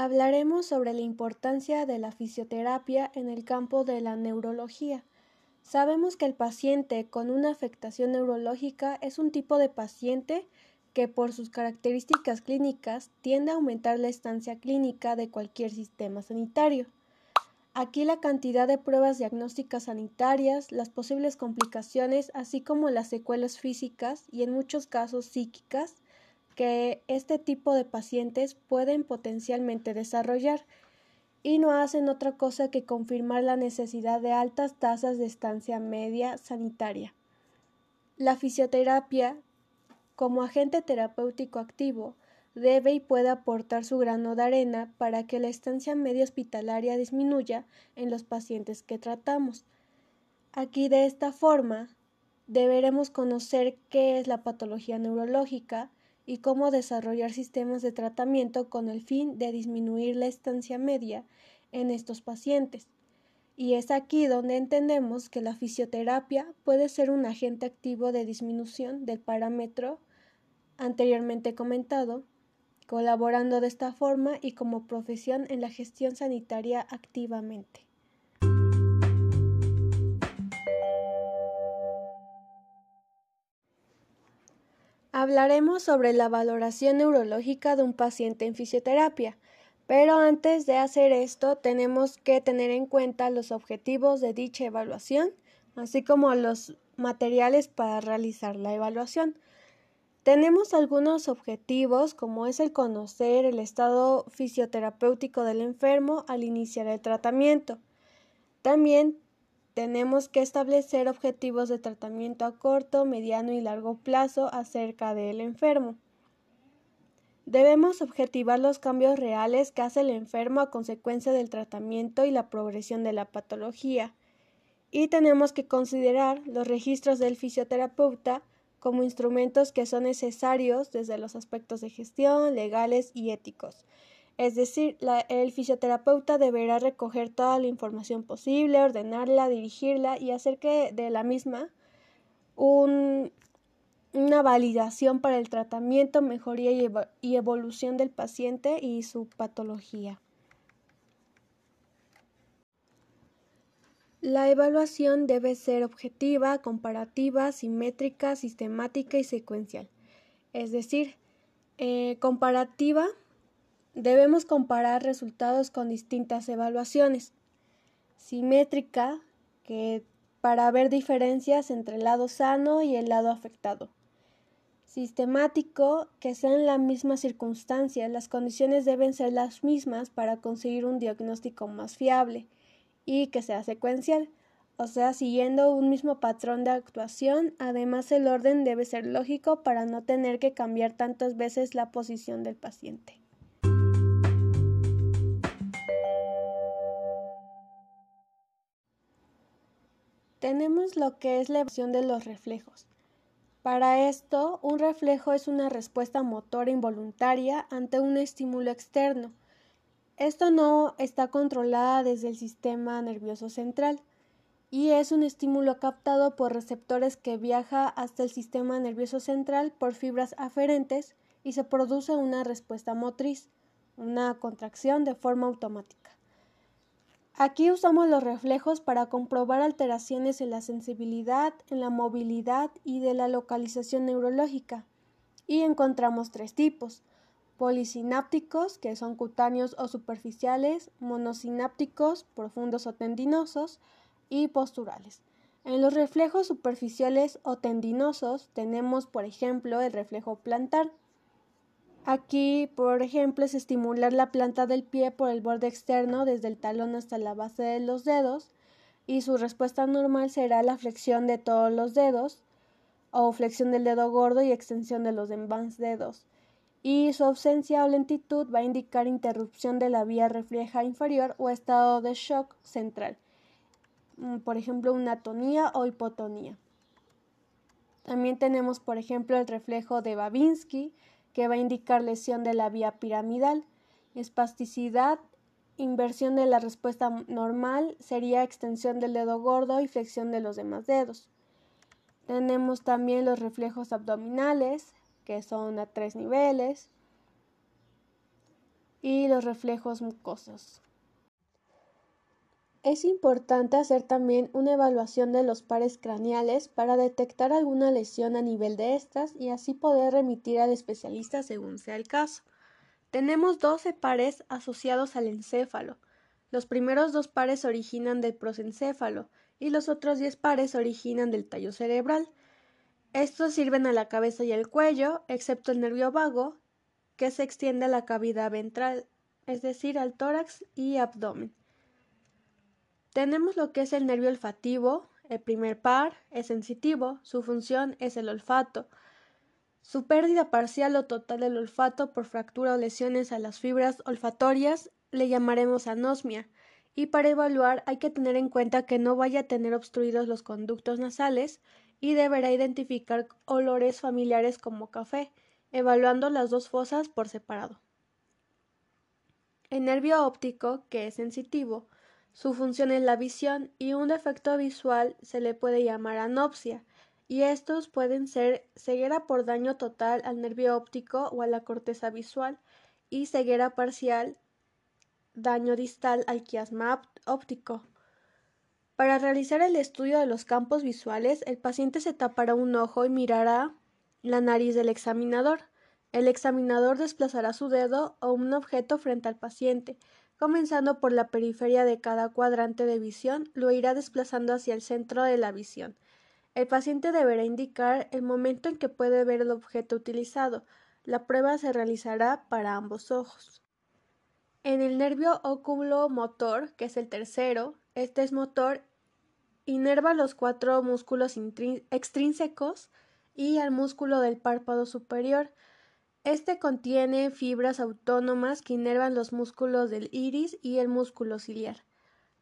Hablaremos sobre la importancia de la fisioterapia en el campo de la neurología. Sabemos que el paciente con una afectación neurológica es un tipo de paciente que por sus características clínicas tiende a aumentar la estancia clínica de cualquier sistema sanitario. Aquí la cantidad de pruebas diagnósticas sanitarias, las posibles complicaciones, así como las secuelas físicas y en muchos casos psíquicas, que este tipo de pacientes pueden potencialmente desarrollar y no hacen otra cosa que confirmar la necesidad de altas tasas de estancia media sanitaria. La fisioterapia, como agente terapéutico activo, debe y puede aportar su grano de arena para que la estancia media hospitalaria disminuya en los pacientes que tratamos. Aquí de esta forma deberemos conocer qué es la patología neurológica, y cómo desarrollar sistemas de tratamiento con el fin de disminuir la estancia media en estos pacientes. Y es aquí donde entendemos que la fisioterapia puede ser un agente activo de disminución del parámetro anteriormente comentado, colaborando de esta forma y como profesión en la gestión sanitaria activamente. Hablaremos sobre la valoración neurológica de un paciente en fisioterapia, pero antes de hacer esto tenemos que tener en cuenta los objetivos de dicha evaluación, así como los materiales para realizar la evaluación. Tenemos algunos objetivos como es el conocer el estado fisioterapéutico del enfermo al iniciar el tratamiento. También tenemos que establecer objetivos de tratamiento a corto, mediano y largo plazo acerca del enfermo. Debemos objetivar los cambios reales que hace el enfermo a consecuencia del tratamiento y la progresión de la patología. Y tenemos que considerar los registros del fisioterapeuta como instrumentos que son necesarios desde los aspectos de gestión, legales y éticos es decir, el fisioterapeuta deberá recoger toda la información posible, ordenarla, dirigirla y hacer que de la misma una validación para el tratamiento, mejoría y evolución del paciente y su patología. La evaluación debe ser objetiva, comparativa, simétrica, sistemática y secuencial. Es decir, eh, comparativa Debemos comparar resultados con distintas evaluaciones. Simétrica, que para ver diferencias entre el lado sano y el lado afectado. Sistemático, que sean la misma circunstancia, las condiciones deben ser las mismas para conseguir un diagnóstico más fiable y que sea secuencial, o sea, siguiendo un mismo patrón de actuación, además el orden debe ser lógico para no tener que cambiar tantas veces la posición del paciente. Tenemos lo que es la evaluación de los reflejos. Para esto, un reflejo es una respuesta motora involuntaria ante un estímulo externo. Esto no está controlada desde el sistema nervioso central y es un estímulo captado por receptores que viaja hasta el sistema nervioso central por fibras aferentes y se produce una respuesta motriz, una contracción de forma automática. Aquí usamos los reflejos para comprobar alteraciones en la sensibilidad, en la movilidad y de la localización neurológica. Y encontramos tres tipos. Polisinápticos, que son cutáneos o superficiales, monosinápticos, profundos o tendinosos, y posturales. En los reflejos superficiales o tendinosos tenemos, por ejemplo, el reflejo plantar, Aquí, por ejemplo, es estimular la planta del pie por el borde externo desde el talón hasta la base de los dedos y su respuesta normal será la flexión de todos los dedos o flexión del dedo gordo y extensión de los demás dedos. Y su ausencia o lentitud va a indicar interrupción de la vía refleja inferior o estado de shock central, mm, por ejemplo, una atonía o hipotonía. También tenemos, por ejemplo, el reflejo de Babinski, que va a indicar lesión de la vía piramidal. Espasticidad, inversión de la respuesta normal sería extensión del dedo gordo y flexión de los demás dedos. Tenemos también los reflejos abdominales, que son a tres niveles. y los reflejos mucosos. Es importante hacer también una evaluación de los pares craneales para detectar alguna lesión a nivel de estas y así poder remitir al especialista según sea el caso. Tenemos 12 pares asociados al encéfalo. Los primeros dos pares originan del prosencéfalo y los otros 10 pares originan del tallo cerebral. Estos sirven a la cabeza y al cuello, excepto el nervio vago, que se extiende a la cavidad ventral, es decir, al tórax y abdomen. Tenemos lo que es el nervio olfativo, el primer par es sensitivo, su función es el olfato. Su pérdida parcial o total del olfato por fractura o lesiones a las fibras olfatorias le llamaremos anosmia. Y para evaluar hay que tener en cuenta que no vaya a tener obstruidos los conductos nasales y deberá identificar olores familiares como café, evaluando las dos fosas por separado. El nervio óptico, que es sensitivo, su función es la visión y un defecto visual se le puede llamar anopsia, y estos pueden ser ceguera por daño total al nervio óptico o a la corteza visual y ceguera parcial, daño distal al quiasma óptico. Para realizar el estudio de los campos visuales, el paciente se tapará un ojo y mirará la nariz del examinador. El examinador desplazará su dedo o un objeto frente al paciente, comenzando por la periferia de cada cuadrante de visión, lo irá desplazando hacia el centro de la visión. El paciente deberá indicar el momento en que puede ver el objeto utilizado. La prueba se realizará para ambos ojos. En el nervio motor, que es el tercero, este es motor, inerva los cuatro músculos extrínsecos y al músculo del párpado superior. Este contiene fibras autónomas que inervan los músculos del iris y el músculo ciliar.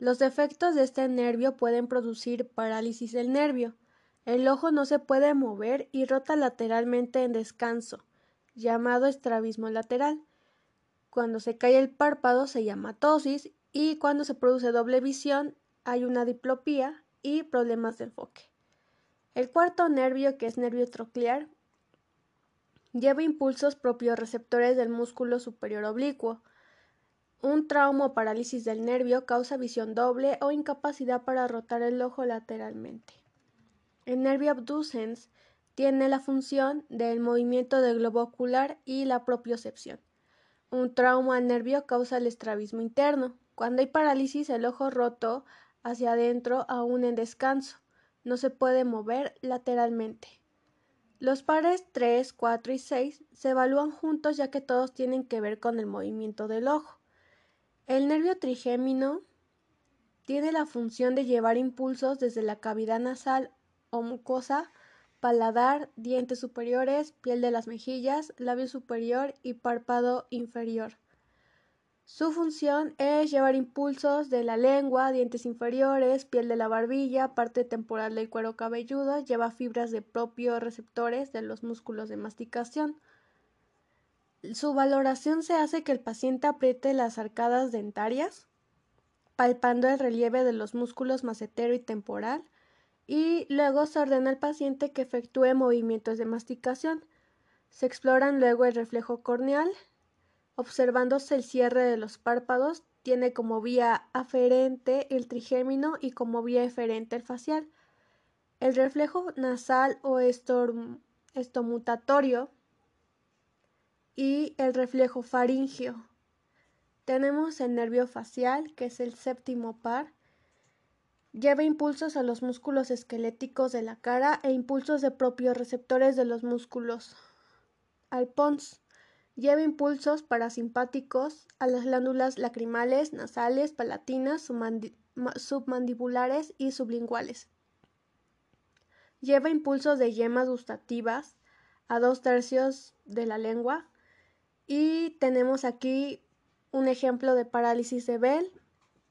Los defectos de este nervio pueden producir parálisis del nervio. El ojo no se puede mover y rota lateralmente en descanso, llamado estrabismo lateral. Cuando se cae el párpado se llama tosis y cuando se produce doble visión hay una diplopía y problemas de enfoque. El cuarto nervio, que es nervio troclear, Lleva impulsos receptores del músculo superior oblicuo. Un trauma o parálisis del nervio causa visión doble o incapacidad para rotar el ojo lateralmente. El nervio abducens tiene la función del movimiento del globo ocular y la propiocepción. Un trauma al nervio causa el estrabismo interno. Cuando hay parálisis, el ojo roto hacia adentro aún en descanso. No se puede mover lateralmente. Los pares 3, 4 y 6 se evalúan juntos ya que todos tienen que ver con el movimiento del ojo. El nervio trigémino tiene la función de llevar impulsos desde la cavidad nasal o mucosa, paladar, dientes superiores, piel de las mejillas, labio superior y párpado inferior. Su función es llevar impulsos de la lengua, dientes inferiores, piel de la barbilla, parte temporal del cuero cabelludo, lleva fibras de propios receptores de los músculos de masticación. Su valoración se hace que el paciente apriete las arcadas dentarias, palpando el relieve de los músculos macetero y temporal, y luego se ordena al paciente que efectúe movimientos de masticación. Se exploran luego el reflejo corneal, Observándose el cierre de los párpados, tiene como vía aferente el trigémino y como vía eferente el facial. El reflejo nasal o estomutatorio y el reflejo faringio. Tenemos el nervio facial, que es el séptimo par. Lleva impulsos a los músculos esqueléticos de la cara e impulsos de propios receptores de los músculos al pons. Lleva impulsos parasimpáticos a las glándulas lacrimales, nasales, palatinas, submandibulares y sublinguales. Lleva impulsos de yemas gustativas a dos tercios de la lengua. Y tenemos aquí un ejemplo de parálisis de Bell,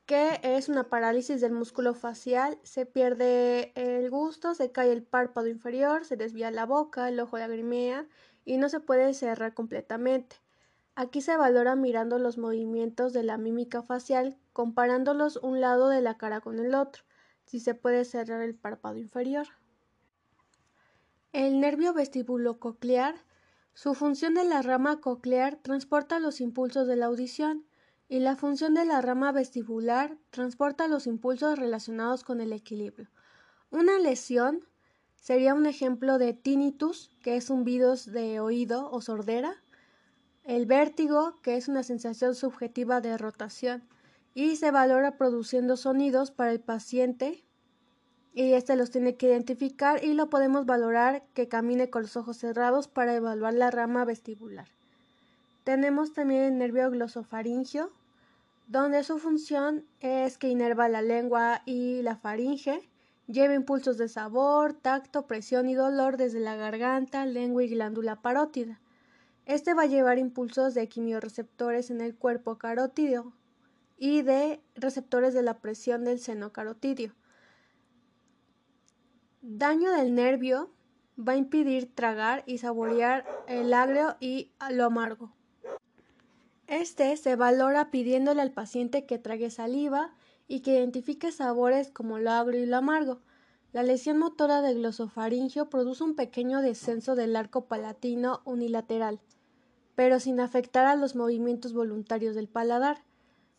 que es una parálisis del músculo facial. Se pierde el gusto, se cae el párpado inferior, se desvía la boca, el ojo lagrimea y no se puede cerrar completamente. Aquí se valora mirando los movimientos de la mímica facial, comparándolos un lado de la cara con el otro, si se puede cerrar el párpado inferior. El nervio vestibulococlear, Su función de la rama coclear transporta los impulsos de la audición y la función de la rama vestibular transporta los impulsos relacionados con el equilibrio. Una lesión sería un ejemplo de tinnitus, que es zumbidos de oído o sordera, el vértigo, que es una sensación subjetiva de rotación, y se valora produciendo sonidos para el paciente. Y este los tiene que identificar y lo podemos valorar que camine con los ojos cerrados para evaluar la rama vestibular. Tenemos también el nervio glosofaringio, donde su función es que inerva la lengua y la faringe, lleva impulsos de sabor, tacto, presión y dolor desde la garganta, lengua y glándula parótida. Este va a llevar impulsos de quimioreceptores en el cuerpo carotídeo y de receptores de la presión del seno carotídeo. Daño del nervio va a impedir tragar y saborear el agrio y lo amargo. Este se valora pidiéndole al paciente que trague saliva y que identifique sabores como lo agrio y lo amargo. La lesión motora del glosofaringio produce un pequeño descenso del arco palatino unilateral, pero sin afectar a los movimientos voluntarios del paladar.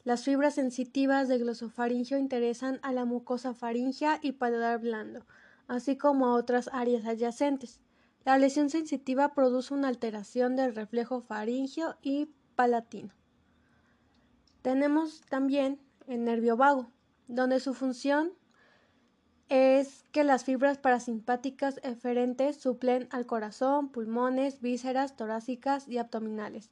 Las fibras sensitivas del glosofaringio interesan a la mucosa faringea y paladar blando, así como a otras áreas adyacentes. La lesión sensitiva produce una alteración del reflejo faringio y palatino. Tenemos también el nervio vago, donde su función es que las fibras parasimpáticas eferentes suplen al corazón, pulmones, vísceras torácicas y abdominales,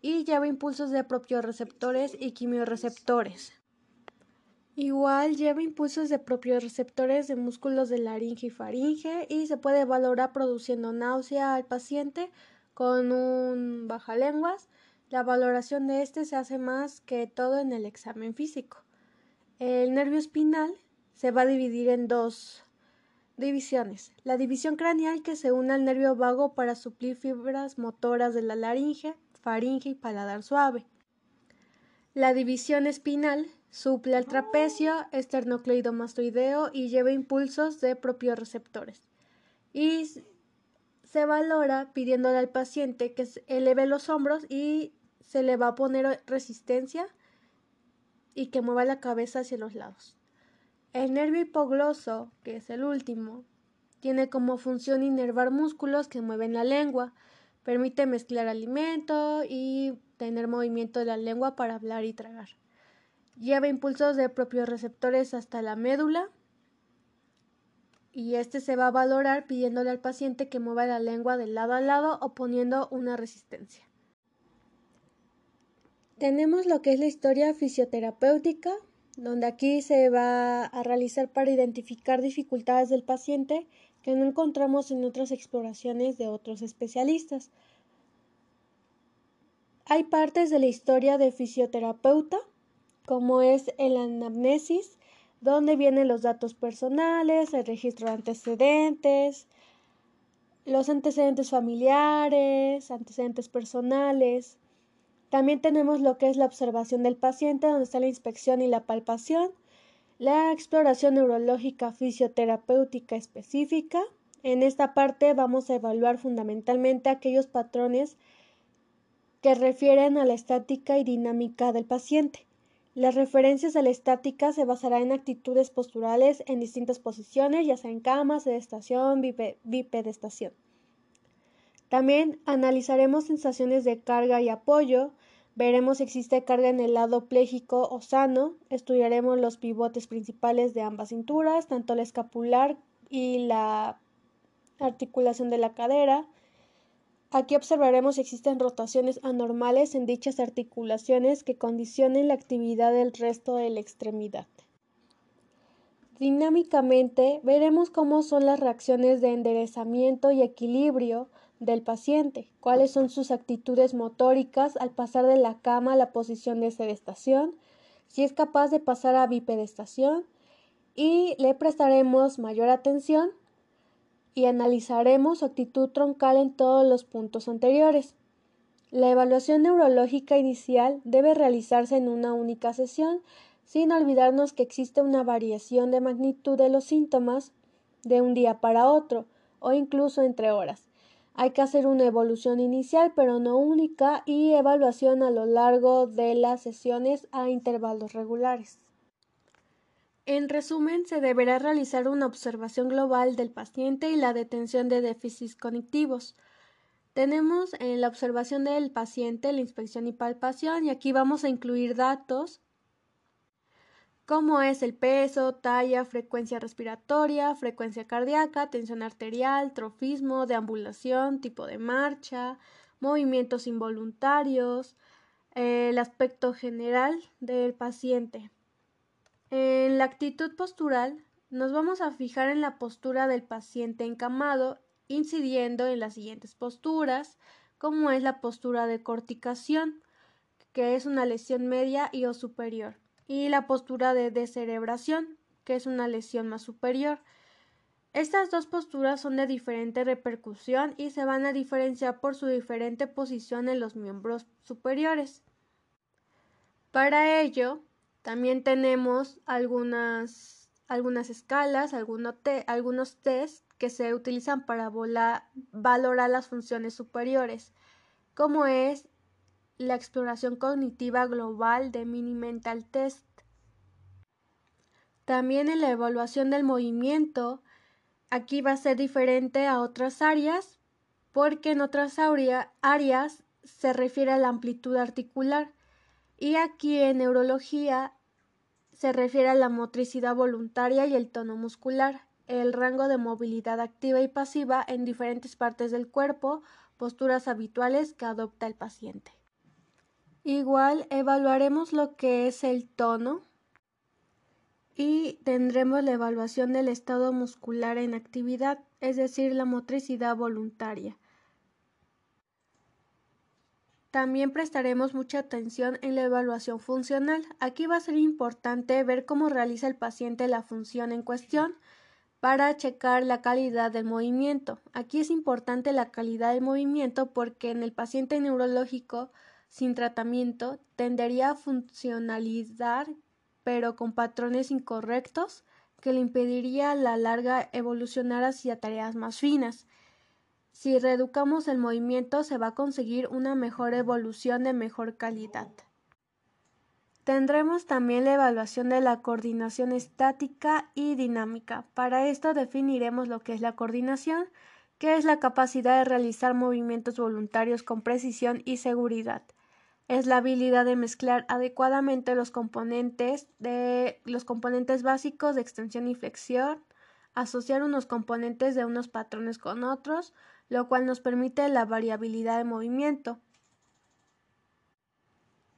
y lleva impulsos de propioreceptores y quimioreceptores. Igual lleva impulsos de propios receptores de músculos de laringe y faringe y se puede valorar produciendo náusea al paciente con un bajalenguas. La valoración de este se hace más que todo en el examen físico. El nervio espinal se va a dividir en dos divisiones. La división craneal que se une al nervio vago para suplir fibras motoras de la laringe, faringe y paladar suave. La división espinal Suple al trapecio, esternocleidomastoideo y lleva impulsos de propios receptores. Y se valora pidiéndole al paciente que eleve los hombros y se le va a poner resistencia y que mueva la cabeza hacia los lados. El nervio hipogloso, que es el último, tiene como función inervar músculos que mueven la lengua, permite mezclar alimento y tener movimiento de la lengua para hablar y tragar. Lleva impulsos de propios receptores hasta la médula y este se va a valorar pidiéndole al paciente que mueva la lengua de lado a lado o poniendo una resistencia. Tenemos lo que es la historia fisioterapéutica, donde aquí se va a realizar para identificar dificultades del paciente que no encontramos en otras exploraciones de otros especialistas. Hay partes de la historia de fisioterapeuta como es el anamnesis, donde vienen los datos personales, el registro de antecedentes, los antecedentes familiares, antecedentes personales. También tenemos lo que es la observación del paciente, donde está la inspección y la palpación, la exploración neurológica fisioterapéutica específica. En esta parte vamos a evaluar fundamentalmente aquellos patrones que refieren a la estática y dinámica del paciente. Las referencias a la estática se basarán en actitudes posturales en distintas posiciones, ya sea en cama, sedestación, bipedestación. También analizaremos sensaciones de carga y apoyo, veremos si existe carga en el lado pléjico o sano, estudiaremos los pivotes principales de ambas cinturas, tanto la escapular y la articulación de la cadera, Aquí observaremos si existen rotaciones anormales en dichas articulaciones que condicionen la actividad del resto de la extremidad. Dinámicamente veremos cómo son las reacciones de enderezamiento y equilibrio del paciente, cuáles son sus actitudes motóricas al pasar de la cama a la posición de sedestación, si es capaz de pasar a bipedestación y le prestaremos mayor atención y analizaremos su actitud troncal en todos los puntos anteriores. La evaluación neurológica inicial debe realizarse en una única sesión, sin olvidarnos que existe una variación de magnitud de los síntomas de un día para otro o incluso entre horas. Hay que hacer una evolución inicial, pero no única, y evaluación a lo largo de las sesiones a intervalos regulares. En resumen, se deberá realizar una observación global del paciente y la detención de déficits cognitivos. Tenemos en la observación del paciente la inspección y palpación y aquí vamos a incluir datos como es el peso, talla, frecuencia respiratoria, frecuencia cardíaca, tensión arterial, trofismo, deambulación, tipo de marcha, movimientos involuntarios, el aspecto general del paciente. En la actitud postural nos vamos a fijar en la postura del paciente encamado, incidiendo en las siguientes posturas, como es la postura de corticación, que es una lesión media y o superior y la postura de descerebración, que es una lesión más superior. Estas dos posturas son de diferente repercusión y se van a diferenciar por su diferente posición en los miembros superiores. Para ello, también tenemos algunas, algunas escalas, algunos, algunos test que se utilizan para valorar las funciones superiores, como es la exploración cognitiva global de Mini Mental Test. También en la evaluación del movimiento, aquí va a ser diferente a otras áreas, porque en otras áreas se refiere a la amplitud articular y aquí en neurología se refiere a la motricidad voluntaria y el tono muscular, el rango de movilidad activa y pasiva en diferentes partes del cuerpo, posturas habituales que adopta el paciente. Igual evaluaremos lo que es el tono y tendremos la evaluación del estado muscular en actividad, es decir, la motricidad voluntaria. También prestaremos mucha atención en la evaluación funcional. Aquí va a ser importante ver cómo realiza el paciente la función en cuestión para checar la calidad del movimiento. Aquí es importante la calidad del movimiento porque en el paciente neurológico sin tratamiento tendería a funcionalizar pero con patrones incorrectos que le impediría a la larga evolucionar hacia tareas más finas. Si reeducamos el movimiento se va a conseguir una mejor evolución de mejor calidad. Tendremos también la evaluación de la coordinación estática y dinámica. Para esto definiremos lo que es la coordinación, que es la capacidad de realizar movimientos voluntarios con precisión y seguridad es la habilidad de mezclar adecuadamente los componentes de los componentes básicos de extensión y flexión, asociar unos componentes de unos patrones con otros, lo cual nos permite la variabilidad de movimiento.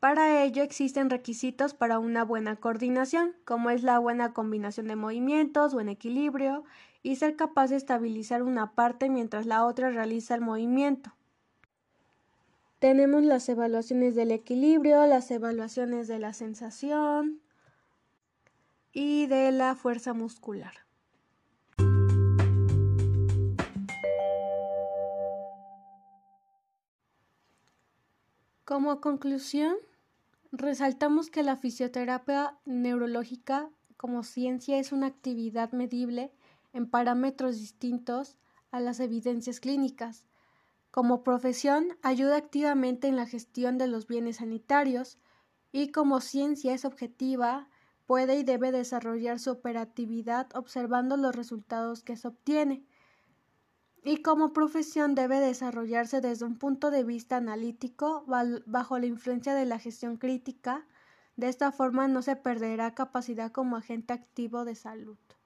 Para ello existen requisitos para una buena coordinación, como es la buena combinación de movimientos, buen equilibrio y ser capaz de estabilizar una parte mientras la otra realiza el movimiento. Tenemos las evaluaciones del equilibrio, las evaluaciones de la sensación y de la fuerza muscular. Como conclusión, resaltamos que la fisioterapia neurológica como ciencia es una actividad medible en parámetros distintos a las evidencias clínicas como profesión, ayuda activamente en la gestión de los bienes sanitarios y como ciencia es objetiva, puede y debe desarrollar su operatividad observando los resultados que se obtiene. Y como profesión debe desarrollarse desde un punto de vista analítico bajo la influencia de la gestión crítica. De esta forma no se perderá capacidad como agente activo de salud.